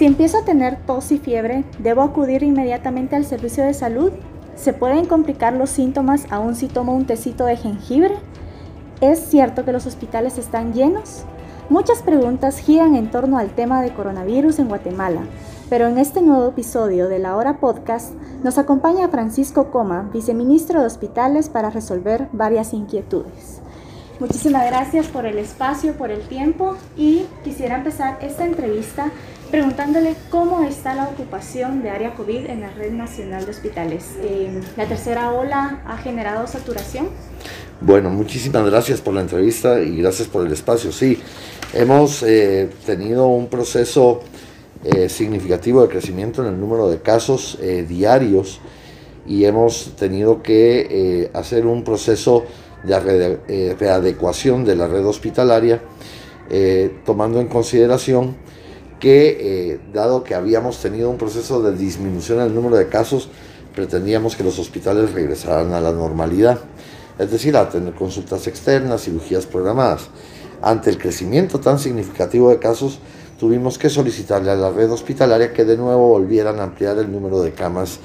Si empiezo a tener tos y fiebre, ¿debo acudir inmediatamente al servicio de salud? ¿Se pueden complicar los síntomas aún si tomo un tecito de jengibre? ¿Es cierto que los hospitales están llenos? Muchas preguntas giran en torno al tema de coronavirus en Guatemala, pero en este nuevo episodio de La Hora Podcast nos acompaña Francisco Coma, viceministro de Hospitales, para resolver varias inquietudes. Muchísimas gracias por el espacio, por el tiempo y quisiera empezar esta entrevista preguntándole cómo está la ocupación de área COVID en la Red Nacional de Hospitales. Eh, ¿La tercera ola ha generado saturación? Bueno, muchísimas gracias por la entrevista y gracias por el espacio. Sí, hemos eh, tenido un proceso eh, significativo de crecimiento en el número de casos diarios y hemos tenido que hacer un proceso de readecuación de la red hospitalaria, tomando en consideración que eh, dado que habíamos tenido un proceso de disminución en el número de casos, pretendíamos que los hospitales regresaran a la normalidad, es decir, a tener consultas externas, cirugías programadas. Ante el crecimiento tan significativo de casos, tuvimos que solicitarle a la red hospitalaria que de nuevo volvieran a ampliar el número de camas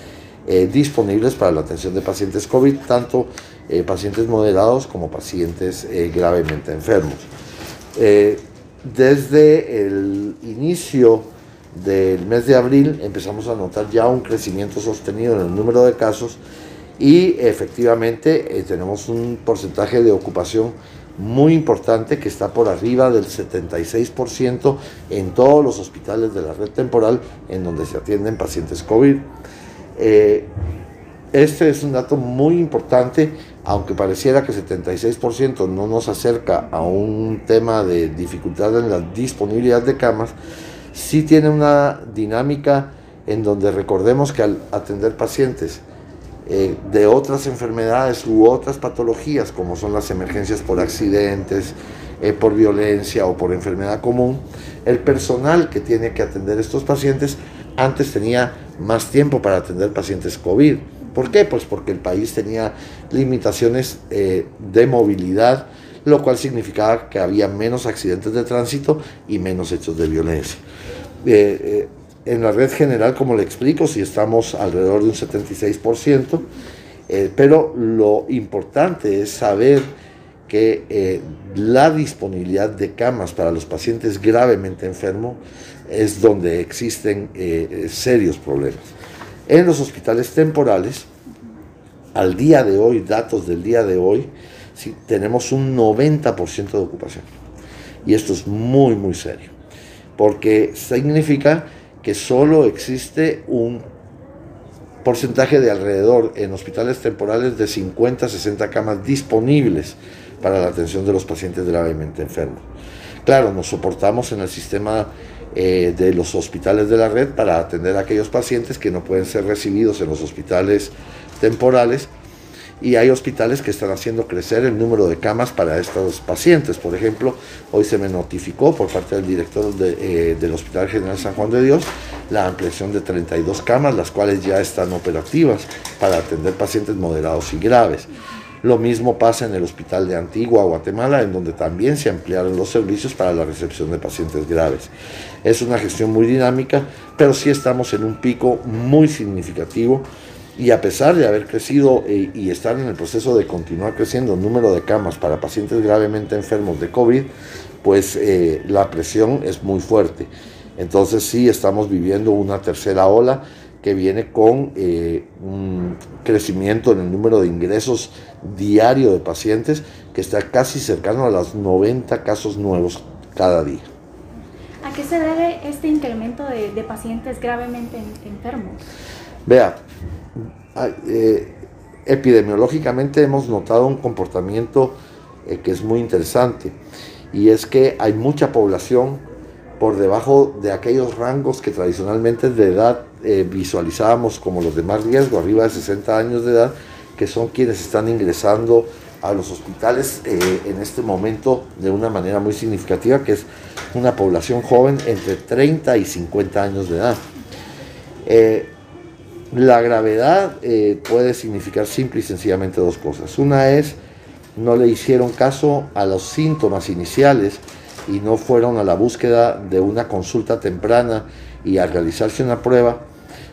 eh, disponibles para la atención de pacientes COVID, tanto eh, pacientes moderados como pacientes gravemente enfermos desde el inicio del mes de abril empezamos a notar ya un crecimiento sostenido en el número de casos y efectivamente eh, tenemos un porcentaje de ocupación muy importante que está por arriba del 76% en todos los hospitales de la red temporal en donde se atienden pacientes COVID. Eh, este es un dato muy importante, aunque pareciera que 76% no nos acerca a un tema de dificultad en la disponibilidad de camas, sí tiene una dinámica en donde recordemos que al atender pacientes eh, de otras enfermedades u otras patologías, como son las emergencias por accidentes, eh, por violencia o por enfermedad común, el personal que tiene que atender estos pacientes antes tenía más tiempo para atender pacientes COVID ¿Por qué? Pues porque el país tenía limitaciones eh, de movilidad, lo cual significaba que había menos accidentes de tránsito y menos hechos de violencia. Eh, eh, en la red general, como le explico, si estamos alrededor de un 76%, pero lo importante es saber que la disponibilidad de camas para los pacientes gravemente enfermos es donde existen serios problemas. En los hospitales temporales, al día de hoy, datos del día de hoy, sí, tenemos un 90% de ocupación. Y esto es muy, muy serio, porque significa que solo existe un porcentaje de alrededor en hospitales temporales de 50 60 camas disponibles para la atención de los pacientes gravemente enfermos. Claro, nos soportamos en el sistema eh, de los hospitales de la red para atender a aquellos pacientes que no pueden ser recibidos en los hospitales temporales y hay hospitales que están haciendo crecer el número de camas para estos pacientes. Por ejemplo, hoy se me notificó por parte del director eh, del Hospital General San Juan de Dios la ampliación de 32 camas, las cuales ya están operativas para atender pacientes moderados y graves. Lo mismo pasa en el Hospital de Antigua, Guatemala, en donde también se ampliaron los servicios para la recepción de pacientes graves. Es una gestión muy dinámica, pero sí estamos en un pico muy significativo y a pesar de haber crecido eh, y estar en el proceso de continuar creciendo el número de camas para pacientes gravemente enfermos de COVID, pues eh, la presión es muy fuerte. Entonces sí estamos viviendo una tercera ola que viene con eh, un crecimiento en el número de ingresos diario de pacientes que está casi cercano a los 90 casos nuevos cada día. ¿A qué se debe este incremento de, pacientes gravemente enfermos? Vea, eh, epidemiológicamente hemos notado un comportamiento eh, que es muy interesante y es que hay mucha población por debajo de aquellos rangos que tradicionalmente de edad eh, visualizábamos como los de más riesgo, arriba de 60 años de edad, que son quienes están ingresando a los hospitales eh, en este momento de una manera muy significativa, que es una población joven entre 30 y 50 años de edad. Eh, la gravedad puede significar simple y sencillamente dos cosas. Una es, no le hicieron caso a los síntomas iniciales y no fueron a la búsqueda de una consulta temprana y a realizarse una prueba,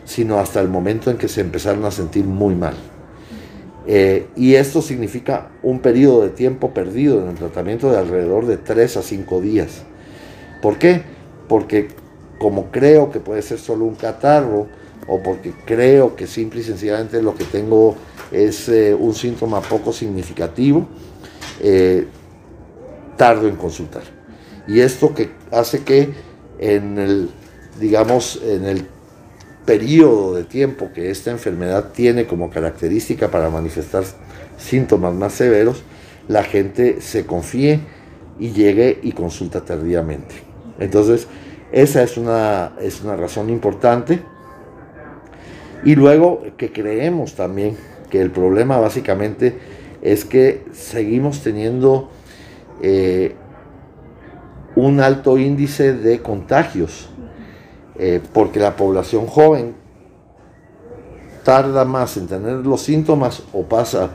sino hasta el momento en que se empezaron a sentir muy mal. Eh, y esto significa un periodo de tiempo perdido en el tratamiento de alrededor de 3 a 5 días. ¿Por qué? Porque como creo que puede ser solo un catarro, o porque creo que simple y sencillamente lo que tengo es eh, un síntoma poco significativo, eh, tardo en consultar. Y esto que hace que en el, digamos, en el periodo de tiempo que esta enfermedad tiene como característica para manifestar síntomas más severos, la gente se confíe y llegue y consulta tardíamente. Entonces, esa es una, es una razón importante. Y luego que creemos también que el problema básicamente es que seguimos teniendo eh, un alto índice de contagios, eh, porque la población joven tarda más en tener los síntomas o pasa,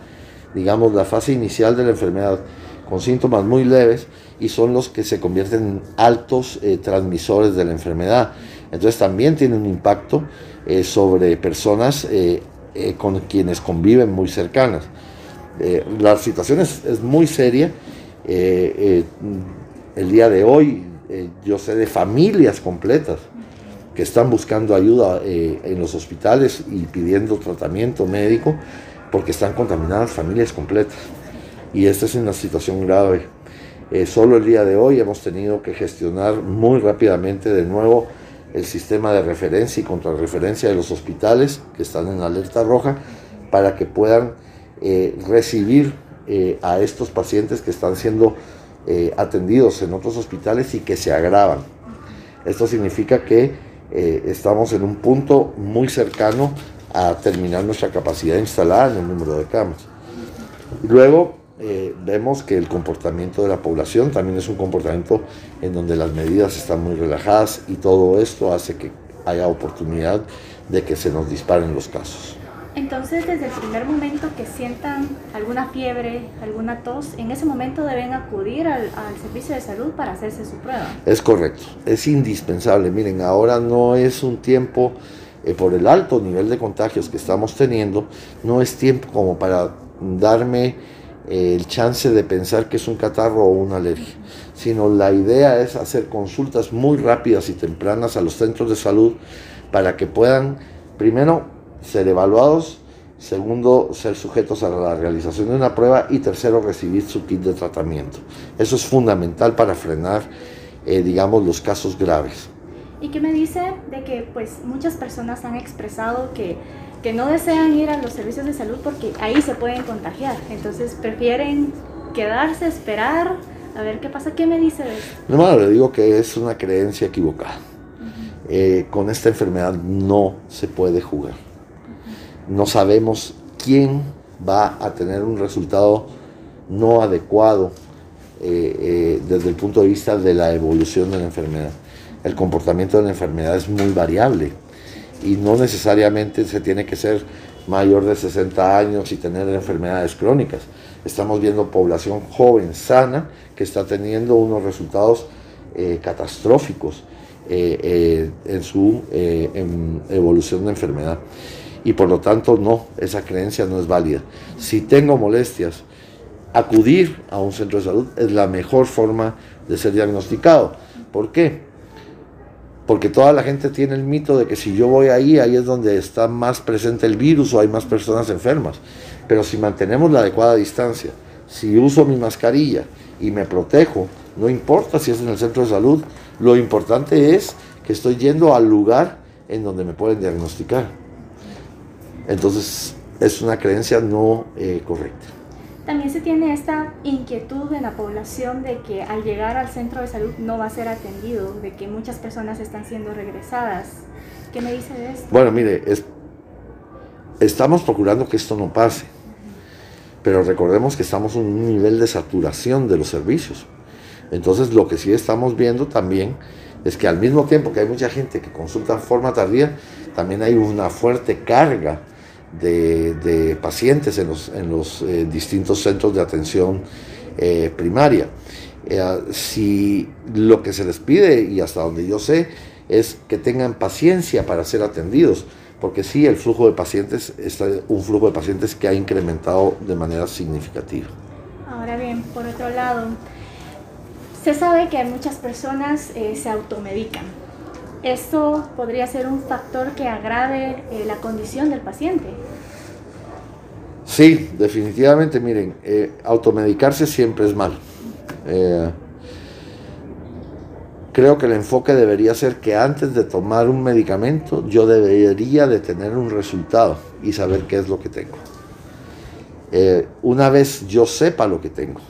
digamos, la fase inicial de la enfermedad con síntomas muy leves y son los que se convierten en altos eh, transmisores de la enfermedad. Entonces también tiene un impacto eh, sobre personas con quienes conviven muy cercanas. la situación es muy seria. El día de hoy yo sé de familias completas que están buscando ayuda eh, en los hospitales y pidiendo tratamiento médico porque están contaminadas familias completas. Y esta es una situación grave. Eh, solo el día de hoy hemos tenido que gestionar muy rápidamente de nuevo el sistema de referencia y contrarreferencia de los hospitales que están en alerta roja para que puedan eh, recibir a estos pacientes que están siendo atendidos en otros hospitales y que se agravan. Esto significa que eh, estamos en un punto muy cercano a terminar nuestra capacidad instalada en el número de camas. Luego eh, vemos que el comportamiento de la población también es un comportamiento en donde las medidas están muy relajadas y todo esto hace que haya oportunidad de que se nos disparen los casos. Entonces, desde el primer momento que sientan alguna fiebre, alguna tos, en ese momento deben acudir al, servicio de salud para hacerse su prueba. Es correcto, es indispensable. Miren, ahora no es un tiempo, eh, por el alto nivel de contagios que estamos teniendo, no es tiempo como para darme eh, el chance de pensar que es un catarro o una alergia, sino la idea es hacer consultas muy rápidas y tempranas a los centros de salud para que puedan, primero, ser evaluados, segundo, ser sujetos a la realización de una prueba y tercero, recibir su kit de tratamiento. Eso es fundamental para frenar, eh, digamos, los casos graves. ¿Y qué me dice de que pues muchas personas han expresado que, que no desean ir a los servicios de salud porque ahí se pueden contagiar? Entonces prefieren quedarse, esperar, a ver qué pasa. ¿Qué me dice de eso? No, le digo que es una creencia equivocada. Eh, con esta enfermedad no se puede jugar no sabemos quién va a tener un resultado no adecuado eh, eh, desde el punto de vista de la evolución de la enfermedad. El comportamiento de la enfermedad es muy variable y no necesariamente se tiene que ser mayor de 60 años y tener enfermedades crónicas. Estamos viendo población joven, sana, que está teniendo unos resultados eh, catastróficos en su evolución de enfermedad y por lo tanto no, esa creencia no es válida. Si tengo molestias, acudir a un centro de salud es la mejor forma de ser diagnosticado. ¿Por qué? Porque toda la gente tiene el mito de que si yo voy ahí, ahí es donde está más presente el virus o hay más personas enfermas. Pero si mantenemos la adecuada distancia, si uso mi mascarilla y me protejo, no importa si es en el centro de salud, lo importante es que estoy yendo al lugar en donde me pueden diagnosticar. Entonces es una creencia no eh, correcta. También se tiene esta inquietud en la población de que al llegar al centro de salud no va a ser atendido, de que muchas personas están siendo regresadas. ¿Qué me dice de esto? Bueno, mire, estamos procurando que esto no pase, pero recordemos que estamos en un nivel de saturación de los servicios. Entonces lo que sí estamos viendo también es que al mismo tiempo que hay mucha gente que consulta en forma tardía, también hay una fuerte carga de, pacientes en los, en los eh, distintos centros de atención eh, primaria. Eh, si lo que se les pide, y hasta donde yo sé, es que tengan paciencia para ser atendidos, porque sí, el flujo de pacientes está un flujo de pacientes que ha incrementado de manera significativa. Ahora bien, por otro lado, se sabe que muchas personas se automedican. ¿Esto podría ser un factor que agrave eh, la condición del paciente? Sí, definitivamente, miren, eh, automedicarse siempre es mal. creo que el enfoque debería ser que antes de tomar un medicamento yo debería de tener un resultado y saber qué es lo que tengo. una vez yo sepa lo que tengo,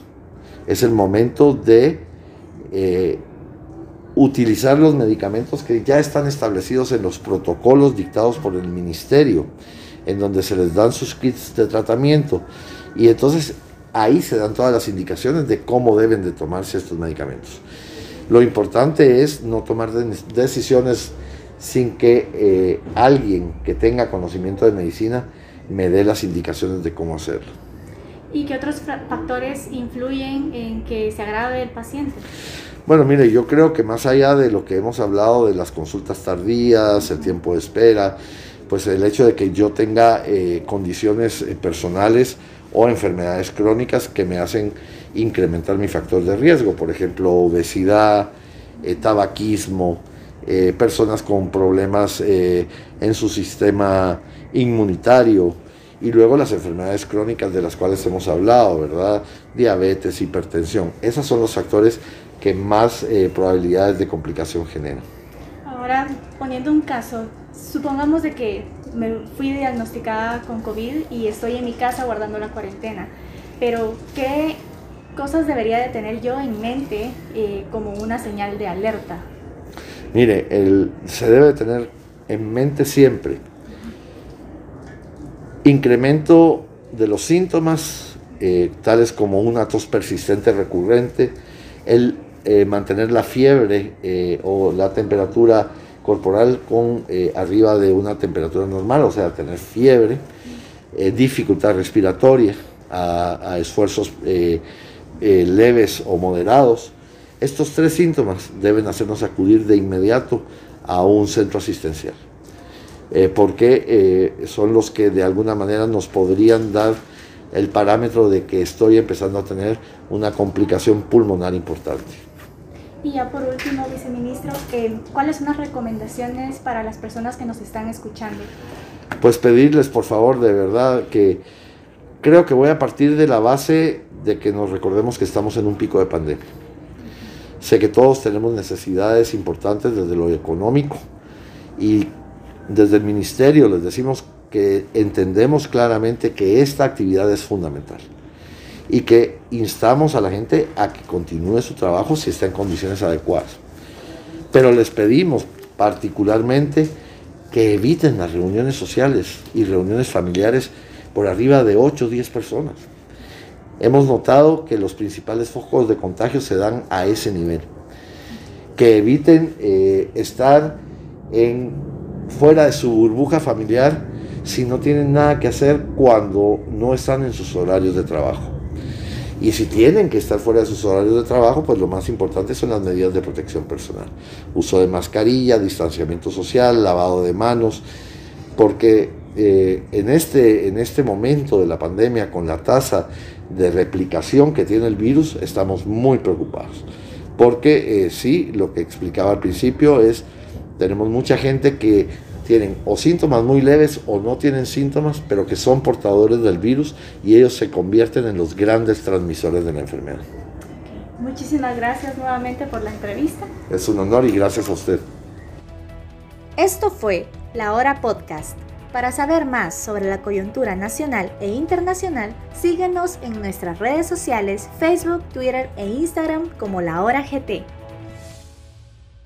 es el momento de eh, utilizar los medicamentos que ya están establecidos en los protocolos dictados por el ministerio, en donde se les dan sus kits de tratamiento. Y entonces ahí se dan todas las indicaciones de cómo deben de tomarse estos medicamentos. Lo importante es no tomar decisiones sin que eh, alguien que tenga conocimiento de medicina me dé las indicaciones de cómo hacerlo. ¿Y qué otros factores influyen en que se agrave el paciente? Bueno, mire, yo creo que más allá de lo que hemos hablado de las consultas tardías, el tiempo de espera, pues el hecho de que yo tenga eh, condiciones eh, personales o enfermedades crónicas que me hacen incrementar mi factor de riesgo, por ejemplo, obesidad, eh, tabaquismo, personas con problemas en su sistema inmunitario, y luego las enfermedades crónicas de las cuales hemos hablado, ¿verdad? Diabetes, hipertensión. Esos son los factores que más eh, probabilidades de complicación generan. Ahora, poniendo un caso, supongamos de que me fui diagnosticada con COVID y estoy en mi casa guardando la cuarentena, pero ¿qué cosas debería de tener yo en mente eh, como una señal de alerta? Mire, el, se debe tener en mente siempre Incremento de los síntomas, eh, tales como una tos persistente recurrente, el eh, mantener la fiebre eh, o la temperatura corporal con arriba de una temperatura normal, o sea, tener fiebre, dificultad respiratoria a, esfuerzos leves o moderados. Estos tres síntomas deben hacernos acudir de inmediato a un centro asistencial. Eh, porque eh, son los que de alguna manera nos podrían dar el parámetro de que estoy empezando a tener una complicación pulmonar importante. Y ya por último, viceministro, ¿cuáles son las recomendaciones para las personas que nos están escuchando? Pues pedirles, por favor, de verdad, que creo que voy a partir de la base de que nos recordemos que estamos en un pico de pandemia. Sé que todos tenemos necesidades importantes desde lo económico y desde el ministerio les decimos que entendemos claramente que esta actividad es fundamental y que instamos a la gente a que continúe su trabajo si está en condiciones adecuadas. Pero les pedimos particularmente que eviten las reuniones sociales y reuniones familiares por arriba de 8 o 10 personas. Hemos notado que los principales focos de contagio se dan a ese nivel. Que eviten eh, estar fuera de su burbuja familiar si no tienen nada que hacer cuando no están en sus horarios de trabajo. Y si tienen que estar fuera de sus horarios de trabajo, pues lo más importante son las medidas de protección personal. Uso de mascarilla, distanciamiento social, lavado de manos, porque eh, en, este, en este momento de la pandemia, con la tasa de replicación que tiene el virus, estamos muy preocupados. Porque eh, sí, lo que explicaba al principio es tenemos mucha gente que tienen o síntomas muy leves o no tienen síntomas, pero que son portadores del virus y ellos se convierten en los grandes transmisores de la enfermedad. Muchísimas gracias nuevamente por la entrevista. Es un honor y gracias a usted. Esto fue La Hora Podcast. Para saber más sobre la coyuntura nacional e internacional, síguenos en nuestras redes sociales, Facebook, Twitter e Instagram como La Hora GT.